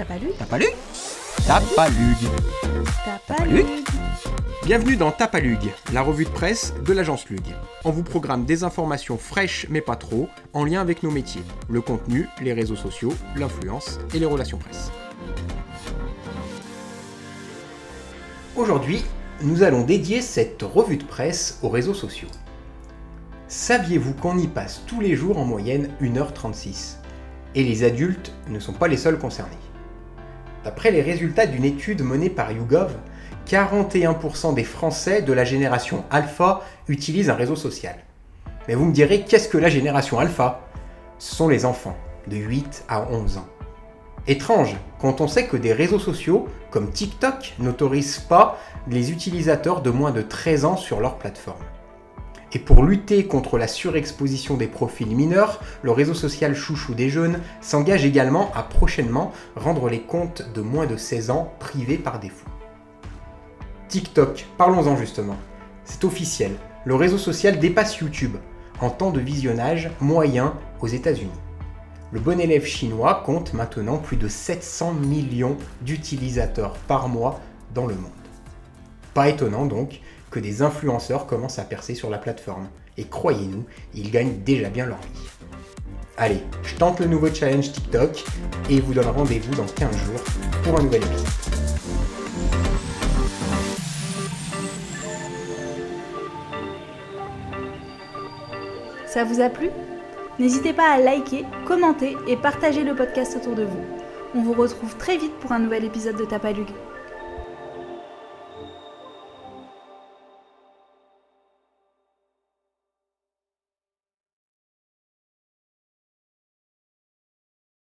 T'as pas lu Tapalug Tapalug T'as pas Tapalug lu Bienvenue dans Tapalug, la revue de presse de l'agence Lug. On vous programme des informations fraîches mais pas trop, en lien avec nos métiers, le contenu, les réseaux sociaux, l'influence et les relations presse. Aujourd'hui, nous allons dédier cette revue de presse aux réseaux sociaux. Saviez-vous qu'on y passe tous les jours en moyenne 1h36 Et les adultes ne sont pas les seuls concernés. D'après les résultats d'une étude menée par YouGov, 41% des Français de la génération alpha utilisent un réseau social. Mais vous me direz, qu'est-ce que la génération alpha? Ce sont les enfants, de 8 à 11 ans. Étrange, quand on sait que des réseaux sociaux, comme TikTok, n'autorisent pas les utilisateurs de moins de 13 ans sur leur plateforme. Et pour lutter contre la surexposition des profils mineurs, le réseau social chouchou des jeunes s'engage également à prochainement rendre les comptes de moins de 16 ans privés par défaut. TikTok, parlons-en justement. C'est officiel, le réseau social dépasse YouTube en temps de visionnage moyen aux États-Unis. Le bon élève chinois compte maintenant plus de 700 millions d'utilisateurs par mois dans le monde. Pas étonnant donc que des influenceurs commencent à percer sur la plateforme. Et croyez-nous, ils gagnent déjà bien leur vie. Allez, je tente le nouveau challenge TikTok et vous donne rendez-vous dans 15 jours pour un nouvel épisode. Ça vous a plu? N'hésitez pas à liker, commenter et partager le podcast autour de vous. On vous retrouve très vite pour un nouvel épisode de Tapalug.